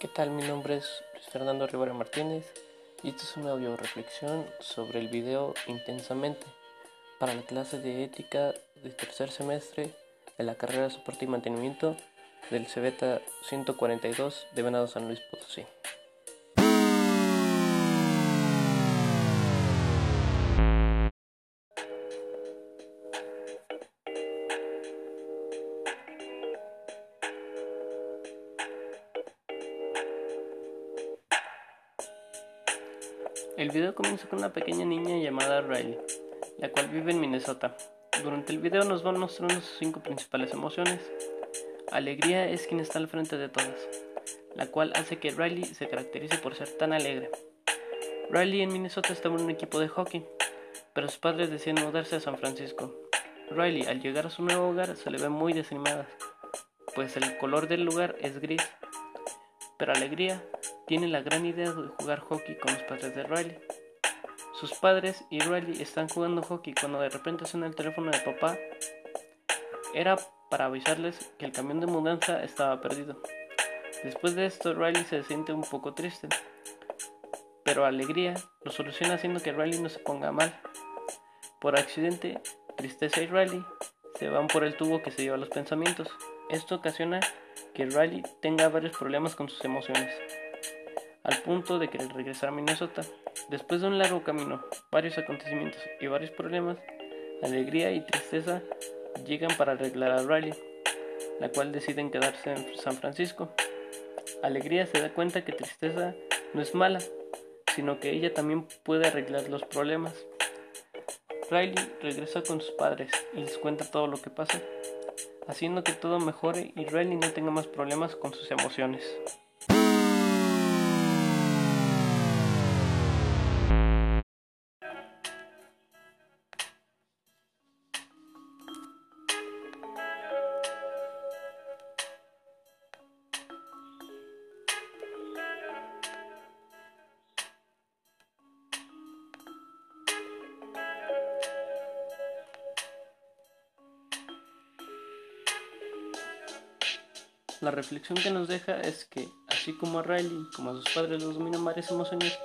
¿Qué tal? Mi nombre es Luis Fernando Rivera Martínez y esto es una audio reflexión sobre el video Intensamente para la clase de ética de tercer semestre de la carrera de soporte y mantenimiento del CBETA 142 de Venado San Luis Potosí. El video comienza con una pequeña niña llamada Riley, la cual vive en Minnesota. Durante el video nos van mostrando sus cinco principales emociones. Alegría es quien está al frente de todas, la cual hace que Riley se caracterice por ser tan alegre. Riley en Minnesota estaba en un equipo de hockey, pero sus padres deciden mudarse a San Francisco. Riley al llegar a su nuevo hogar se le ve muy desanimada, pues el color del lugar es gris. Pero Alegría tiene la gran idea de jugar hockey con los padres de Riley. Sus padres y Riley están jugando hockey cuando de repente suena el teléfono de papá. Era para avisarles que el camión de mudanza estaba perdido. Después de esto, Riley se siente un poco triste, pero Alegría lo soluciona haciendo que Riley no se ponga mal. Por accidente, Tristeza y Riley se van por el tubo que se lleva los pensamientos. Esto ocasiona que Riley tenga varios problemas con sus emociones al punto de querer regresar a Minnesota. Después de un largo camino, varios acontecimientos y varios problemas, alegría y tristeza llegan para arreglar a Riley, la cual deciden quedarse en San Francisco. Alegría se da cuenta que tristeza no es mala, sino que ella también puede arreglar los problemas. Riley regresa con sus padres y les cuenta todo lo que pasa, haciendo que todo mejore y Riley no tenga más problemas con sus emociones. La reflexión que nos deja es que, así como a Riley, como a sus padres los dominan varias emociones,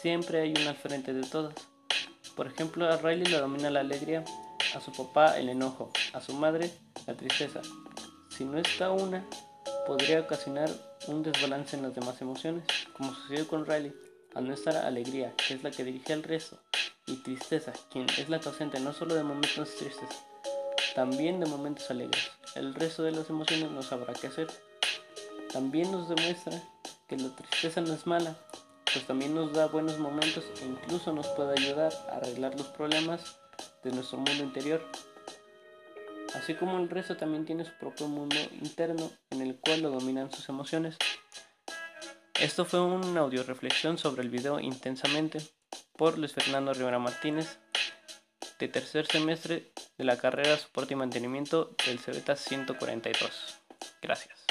siempre hay una al frente de todas. Por ejemplo, a Riley le domina la alegría, a su papá el enojo, a su madre la tristeza. Si no está una, podría ocasionar un desbalance en las demás emociones, como sucedió con Riley, al no estar alegría, que es la que dirige al resto, y tristeza, quien es la causante no solo de momentos tristes, también de momentos alegres. El resto de las emociones no sabrá qué hacer. También nos demuestra que la tristeza no es mala, pues también nos da buenos momentos e incluso nos puede ayudar a arreglar los problemas de nuestro mundo interior. Así como el resto también tiene su propio mundo interno en el cual lo dominan sus emociones. Esto fue una audio reflexión sobre el video Intensamente por Luis Fernando Rivera Martínez de tercer semestre de la carrera Soporte y Mantenimiento del CBTA 142. Gracias.